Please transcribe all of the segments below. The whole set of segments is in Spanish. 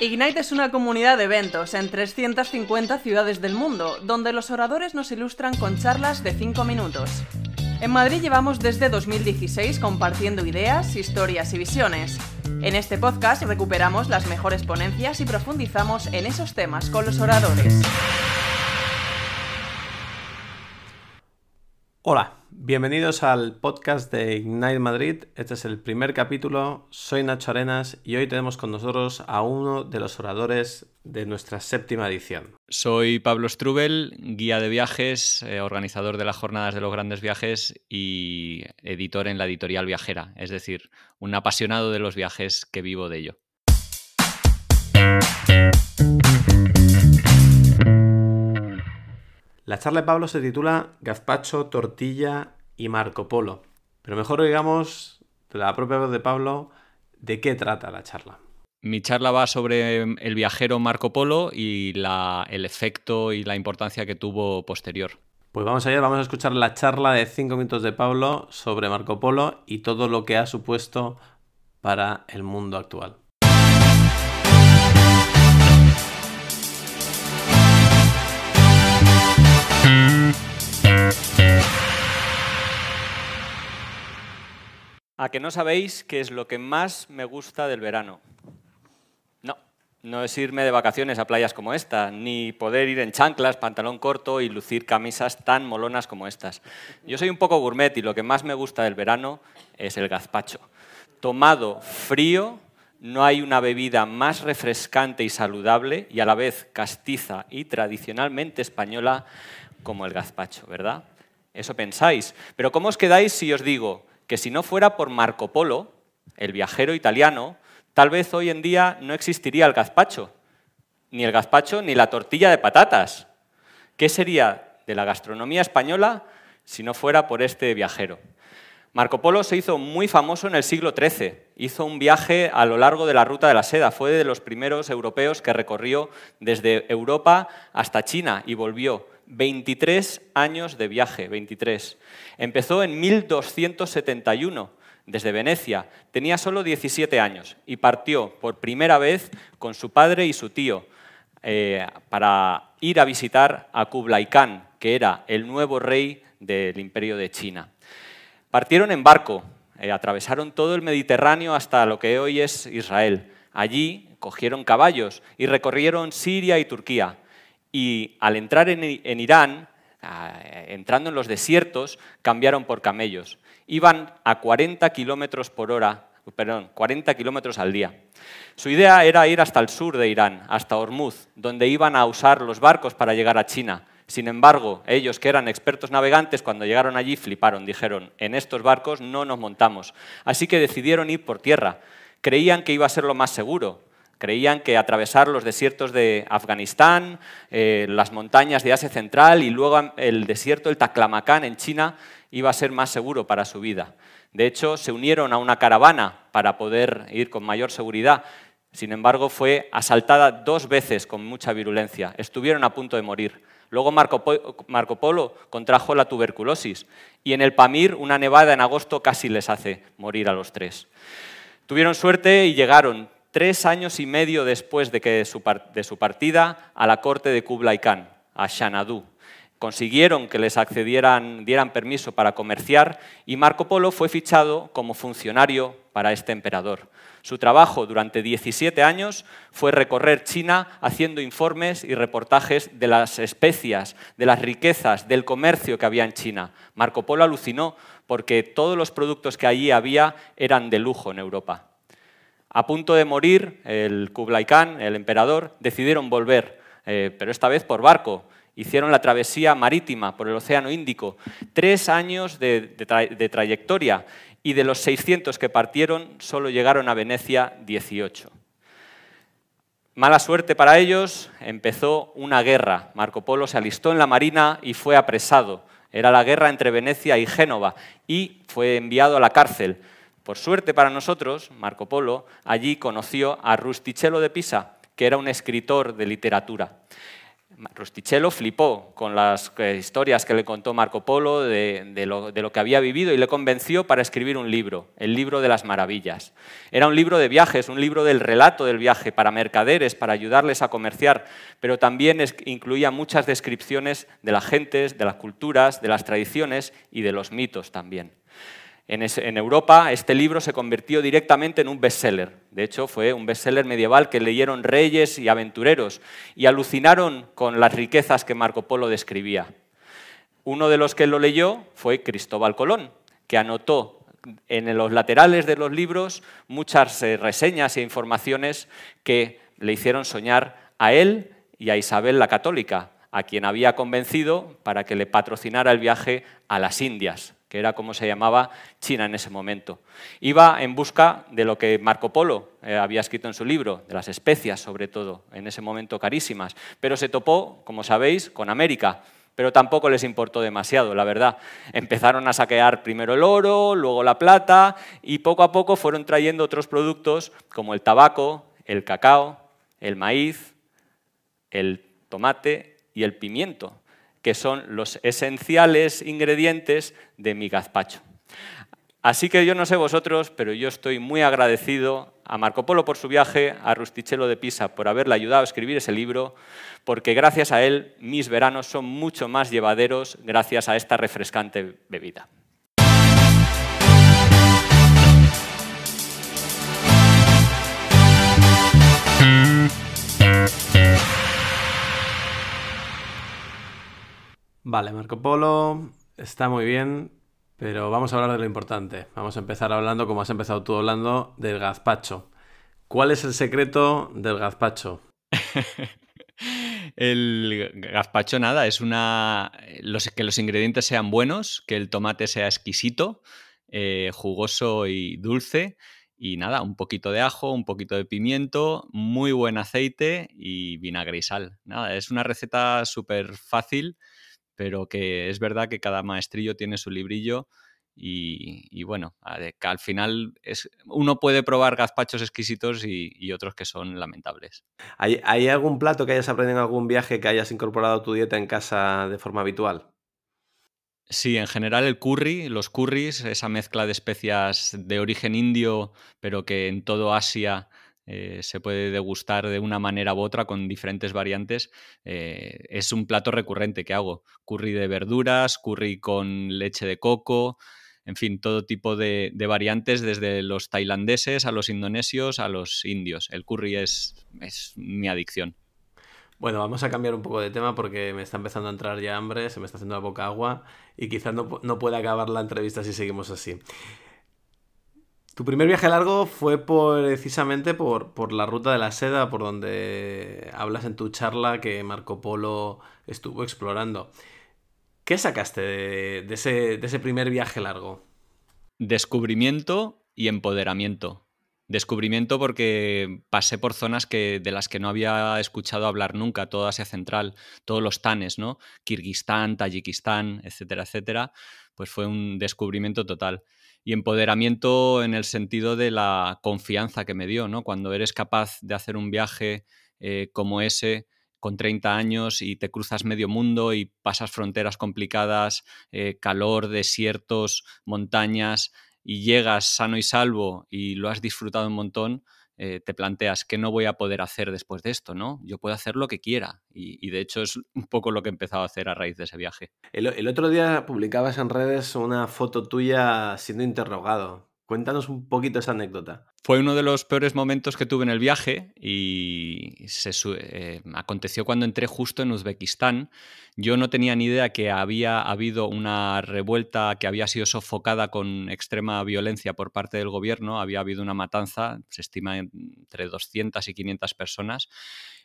Ignite es una comunidad de eventos en 350 ciudades del mundo, donde los oradores nos ilustran con charlas de 5 minutos. En Madrid llevamos desde 2016 compartiendo ideas, historias y visiones. En este podcast recuperamos las mejores ponencias y profundizamos en esos temas con los oradores. Hola, bienvenidos al podcast de Ignite Madrid. Este es el primer capítulo. Soy Nacho Arenas y hoy tenemos con nosotros a uno de los oradores de nuestra séptima edición. Soy Pablo Strubel, guía de viajes, eh, organizador de las jornadas de los grandes viajes y editor en la editorial viajera, es decir, un apasionado de los viajes que vivo de ello. La charla de Pablo se titula Gazpacho, Tortilla y Marco Polo. Pero mejor digamos, de la propia voz de Pablo, ¿de qué trata la charla? Mi charla va sobre el viajero Marco Polo y el efecto y la importancia que tuvo posterior. Pues vamos allá, vamos a escuchar la charla de 5 minutos de Pablo sobre Marco Polo y todo lo que ha supuesto para el mundo actual. ¿A que no sabéis qué es lo que más me gusta del verano? No, no es irme de vacaciones a playas como esta, ni poder ir en chanclas, pantalón corto y lucir camisas tan molonas como estas. Yo soy un poco gourmet y lo que más me gusta del verano es el gazpacho. Tomado frío, no hay una bebida más refrescante y saludable y a la vez castiza y tradicionalmente española como el gazpacho, ¿verdad? Eso pensáis. Pero ¿cómo os quedáis si os digo que si no fuera por Marco Polo, el viajero italiano, tal vez hoy en día no existiría el gazpacho, ni el gazpacho ni la tortilla de patatas. ¿Qué sería de la gastronomía española si no fuera por este viajero? Marco Polo se hizo muy famoso en el siglo XIII. Hizo un viaje a lo largo de la ruta de la seda. Fue de los primeros europeos que recorrió desde Europa hasta China y volvió. 23 años de viaje, 23. Empezó en 1271 desde Venecia. Tenía solo 17 años y partió por primera vez con su padre y su tío eh, para ir a visitar a Kublai Khan, que era el nuevo rey del imperio de China. Partieron en barco, eh, atravesaron todo el Mediterráneo hasta lo que hoy es Israel. Allí cogieron caballos y recorrieron Siria y Turquía y al entrar en, Irán, entrando en los desiertos, cambiaron por camellos. Iban a 40 kilómetros por hora, perdón, 40 kilómetros al día. Su idea era ir hasta el sur de Irán, hasta Hormuz, donde iban a usar los barcos para llegar a China. Sin embargo, ellos que eran expertos navegantes, cuando llegaron allí fliparon, dijeron, en estos barcos no nos montamos. Así que decidieron ir por tierra. Creían que iba a ser lo más seguro, Creían que atravesar los desiertos de Afganistán, eh, las montañas de Asia Central y luego el desierto del Taklamakan en China iba a ser más seguro para su vida. De hecho, se unieron a una caravana para poder ir con mayor seguridad. Sin embargo, fue asaltada dos veces con mucha virulencia. Estuvieron a punto de morir. Luego Marco, Marco Polo contrajo la tuberculosis y en el Pamir una nevada en agosto casi les hace morir a los tres. Tuvieron suerte y llegaron, tres años y medio después de, que de, su, partida a la corte de Kublai Khan, a Xanadu. Consiguieron que les accedieran, dieran permiso para comerciar y Marco Polo fue fichado como funcionario para este emperador. Su trabajo durante 17 años fue recorrer China haciendo informes y reportajes de las especias, de las riquezas, del comercio que había en China. Marco Polo alucinó porque todos los productos que allí había eran de lujo en Europa. A punto de morir, el Kublai Khan, el emperador, decidieron volver, eh, pero esta vez por barco. Hicieron la travesía marítima por el Océano Índico. Tres años de, de trayectoria y de los 600 que partieron, solo llegaron a Venecia 18. Mala suerte para ellos, empezó una guerra. Marco Polo se alistó en la marina y fue apresado. Era la guerra entre Venecia y Génova y fue enviado a la cárcel. Por suerte para nosotros, Marco Polo allí conoció a Rustichello de Pisa, que era un escritor de literatura. Rustichello flipó con las eh, historias que le contó Marco Polo de, lo, de, lo, que había vivido y le convenció para escribir un libro, el libro de las maravillas. Era un libro de viajes, un libro del relato del viaje para mercaderes, para ayudarles a comerciar, pero también incluía muchas descripciones de las gentes, de las culturas, de las tradiciones y de los mitos también. En, Europa este libro se convirtió directamente en un bestseller. De hecho, fue un bestseller medieval que leyeron reyes y aventureros y alucinaron con las riquezas que Marco Polo describía. Uno de los que lo leyó fue Cristóbal Colón, que anotó en los laterales de los libros muchas eh, reseñas e informaciones que le hicieron soñar a él y a Isabel la Católica, a quien había convencido para que le patrocinara el viaje a las Indias, que era como se llamaba China en ese momento. Iba en busca de lo que Marco Polo eh, había escrito en su libro, de las especias sobre todo, en ese momento carísimas, pero se topó, como sabéis, con América. Pero tampoco les importó demasiado, la verdad. Empezaron a saquear primero el oro, luego la plata, y poco a poco fueron trayendo otros productos como el tabaco, el cacao, el maíz, el tomate y el pimiento que son los esenciales ingredientes de mi gazpacho. Así que yo no sé vosotros, pero yo estoy muy agradecido a Marco Polo por su viaje, a Rustichello de Pisa por haberle ayudado a escribir ese libro, porque gracias a él mis veranos son mucho más llevaderos gracias a esta refrescante bebida. Vale, Marco Polo está muy bien, pero vamos a hablar de lo importante. Vamos a empezar hablando, como has empezado tú hablando, del gazpacho. ¿Cuál es el secreto del gazpacho? el gazpacho nada, es una que los ingredientes sean buenos, que el tomate sea exquisito, eh, jugoso y dulce. Y nada, un poquito de ajo, un poquito de pimiento, muy buen aceite y vinagre y sal. Nada, es una receta súper fácil pero que es verdad que cada maestrillo tiene su librillo y, bueno, al final es, uno puede probar gazpachos exquisitos y, otros que son lamentables. ¿Hay, ¿Hay, algún plato que hayas aprendido en algún viaje que hayas incorporado a tu dieta en casa de forma habitual? Sí, en general el curry, los curries, esa mezcla de especias de origen indio, pero que en todo Asia eh, se puede degustar de una manera u otra con diferentes variantes. Eh, es un plato recurrente que hago. Curry de verduras, curry con leche de coco, en fin, todo tipo de, variantes, desde los tailandeses a los indonesios a los indios. El curry es, es mi adicción. Bueno, vamos a cambiar un poco de tema porque me está empezando a entrar ya hambre, se me está haciendo la boca agua y quizás no, no pueda acabar la entrevista si seguimos así. Tu primer viaje largo fue precisamente por, la ruta de la seda, por donde hablas en tu charla que Marco Polo estuvo explorando. ¿Qué sacaste de, ese, de ese primer viaje largo? Descubrimiento y empoderamiento. Descubrimiento porque pasé por zonas que, de las que no había escuchado hablar nunca, toda Asia Central, todos los tanes, ¿no? Kirguistán, Tayikistán, etcétera, etcétera. Pues fue un descubrimiento total y empoderamiento en el sentido de la confianza que me dio, ¿no? Cuando eres capaz de hacer un viaje eh, como ese con 30 años y te cruzas medio mundo y pasas fronteras complicadas, eh, calor, desiertos, montañas y llegas sano y salvo y lo has disfrutado un montón, eh, te planteas qué no voy a poder hacer después de esto, ¿no? Yo puedo hacer lo que quiera y, de hecho es un poco lo que he empezado a hacer a raíz de ese viaje. el otro día publicabas en redes una foto tuya siendo interrogado. Cuéntanos un poquito esa anécdota. Fue uno de los peores momentos que tuve en el viaje y se, eh, aconteció cuando entré justo en Uzbekistán. Yo no tenía ni idea que había habido una revuelta que había sido sofocada con extrema violencia por parte del gobierno. Había habido una matanza, se estima entre 200 y 500 personas.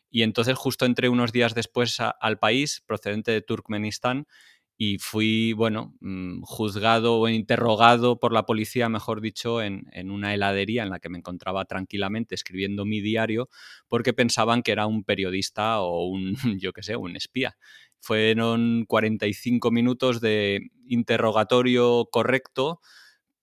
Y entonces justo entré unos días después al país, procedente de Turkmenistán, y fui, bueno, mm, juzgado o interrogado por la policía, mejor dicho, en, una heladería en la que me encontraba tranquilamente escribiendo mi diario porque pensaban que era un periodista o un, yo qué sé, un espía. Fueron 45 minutos de interrogatorio correcto,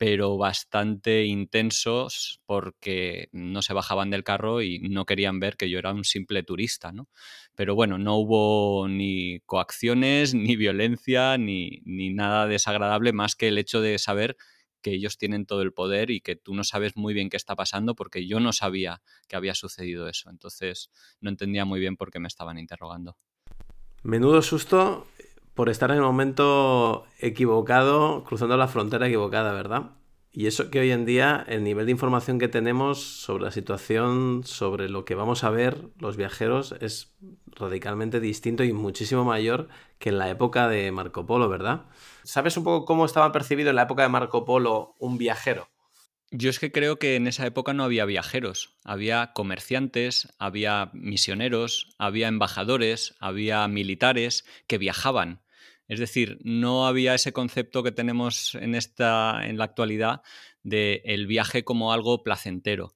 pero bastante intensos porque no se bajaban del carro y no querían ver que yo era un simple turista, ¿no? Pero bueno, no hubo ni coacciones, ni violencia, ni, ni nada desagradable más que el hecho de saber que ellos tienen todo el poder y que tú no sabes muy bien qué está pasando porque yo no sabía que había sucedido eso. Entonces no entendía muy bien por qué me estaban interrogando. Menudo susto por estar en el momento equivocado, cruzando la frontera equivocada, ¿verdad? Y eso que hoy en día el nivel de información que tenemos sobre la situación, sobre lo que vamos a ver los viajeros, es radicalmente distinto y muchísimo mayor que en la época de Marco Polo, ¿verdad? ¿Sabes un poco cómo estaba percibido en la época de Marco Polo un viajero? Yo es que creo que en esa época no había viajeros, había comerciantes, había misioneros, había embajadores, había militares que viajaban. Es decir, no había ese concepto que tenemos en, esta, en la actualidad de el viaje como algo placentero.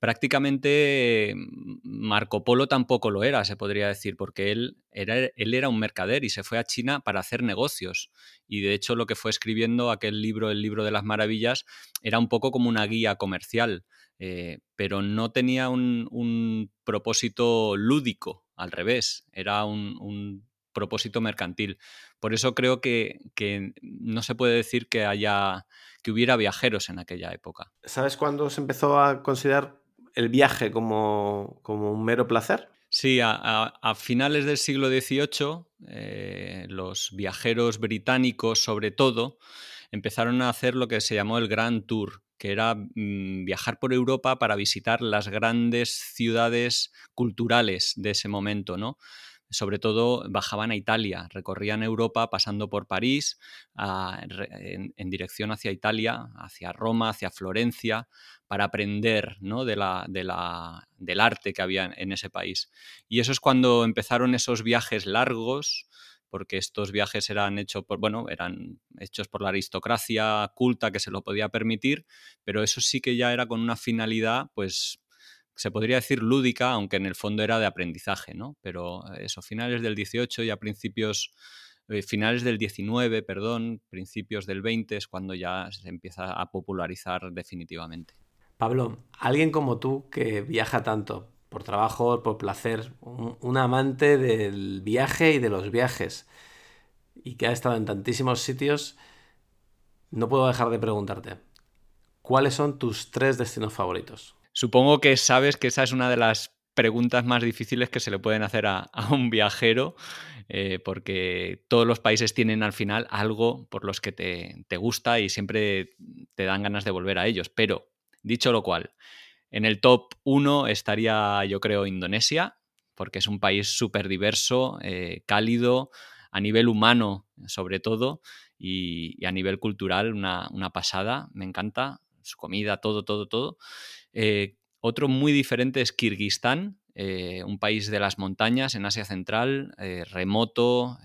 Prácticamente mm, Marco Polo tampoco lo era, se podría decir, porque él era, él era un mercader y se fue a China para hacer negocios. Y de hecho lo que fue escribiendo aquel libro, el libro de las maravillas, era un poco como una guía comercial, eh, pero no tenía un, propósito lúdico, al revés, era un, propósito mercantil. Por eso creo que, que, no se puede decir que haya que hubiera viajeros en aquella época. ¿Sabes cuándo se empezó a considerar el viaje como, un mero placer? Sí, a, finales del siglo XVIII, eh, los viajeros británicos, sobre todo, empezaron a hacer lo que se llamó el Grand Tour, que era mm, viajar por Europa para visitar las grandes ciudades culturales de ese momento, ¿no? Sobre todo bajaban a Italia, recorrían Europa pasando por París en, dirección hacia Italia, hacia Roma, hacia Florencia, para aprender ¿no? de la, del arte que había en ese país. Y eso es cuando empezaron esos viajes largos, porque estos viajes eran hechos por, bueno, eran hechos por la aristocracia culta que se lo podía permitir, pero eso sí que ya era con una finalidad, pues se podría decir lúdica, aunque en el fondo era de aprendizaje, ¿no? Pero eso, finales del 18 y a principios, eh, finales del 19, perdón, principios del 20 es cuando ya se empieza a popularizar definitivamente. Pablo, alguien como tú que viaja tanto, por trabajo, por placer, un, amante del viaje y de los viajes, y que ha estado en tantísimos sitios, no puedo dejar de preguntarte, ¿cuáles son tus tres destinos favoritos? Supongo que sabes que esa es una de las preguntas más difíciles que se le pueden hacer a, un viajero, eh, porque todos los países tienen al final algo por los que te, te, gusta y siempre te dan ganas de volver a ellos. Pero, dicho lo cual, en el top 1 estaría, yo creo, Indonesia, porque es un país súper diverso, eh, cálido, a nivel humano sobre todo, y, a nivel cultural una, una pasada, me encanta, su comida, todo, todo, todo. Eh, otro muy diferente es Kirguistán, eh, un país de las montañas en Asia Central, eh, remoto,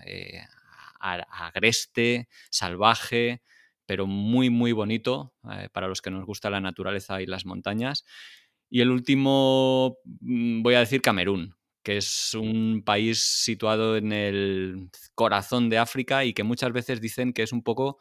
agreste, salvaje, pero muy, muy bonito para los que nos gusta la naturaleza y las montañas. Y el último, mm, voy a decir Camerún, que es un país situado en el corazón de África y que muchas veces dicen que es un poco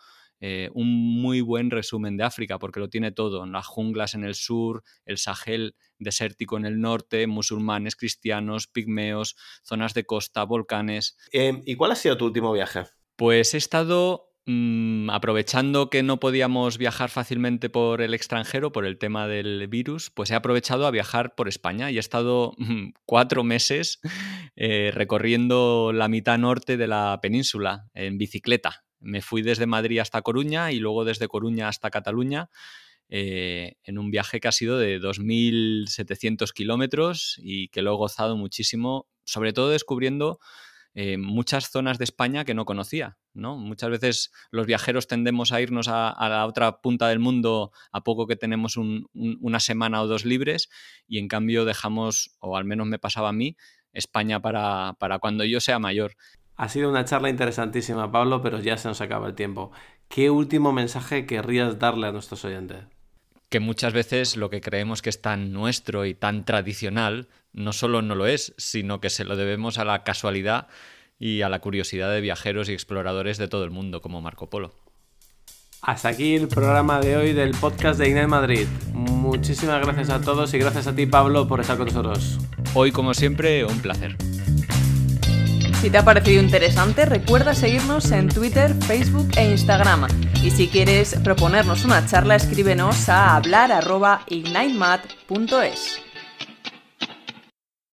eh, un muy buen resumen de África, porque lo tiene todo, las junglas en el sur, el Sahel desértico en el norte, musulmanes, cristianos, pigmeos, zonas de costa, volcanes. Em, ¿Y cuál ha sido tu último viaje? Pues he estado mm, aprovechando que no podíamos viajar fácilmente por el extranjero, por el tema del virus, pues he aprovechado a viajar por España y he estado mm, cuatro meses eh, recorriendo la mitad norte de la península en bicicleta. Me fui desde Madrid hasta Coruña y luego desde Coruña hasta Cataluña eh, en un viaje que ha sido de 2.700 kilómetros y que lo he gozado muchísimo, sobre todo descubriendo eh, muchas zonas de España que no conocía. ¿no? Muchas veces los viajeros tendemos a irnos a, la otra punta del mundo a poco que tenemos una semana o dos libres y en cambio dejamos, o al menos me pasaba a mí, España para, para cuando yo sea mayor. Ha sido una charla interesantísima, Pablo, pero ya se nos acaba el tiempo. ¿Qué último mensaje querrías darle a nuestros oyentes? Que muchas veces lo que creemos que es tan nuestro y tan tradicional, no solo no lo es, sino que se lo debemos a la casualidad y a la curiosidad de viajeros y exploradores de todo el mundo, como Marco Polo. Hasta aquí el programa de hoy del podcast de Ignite Madrid. Muchísimas gracias a todos y gracias a ti, Pablo, por estar con nosotros. Hoy, como siempre, un placer. Si te ha parecido interesante, recuerda seguirnos en Twitter, Facebook e Instagram. Y si quieres proponernos una charla, escríbenos a hablar.ignitemad.es.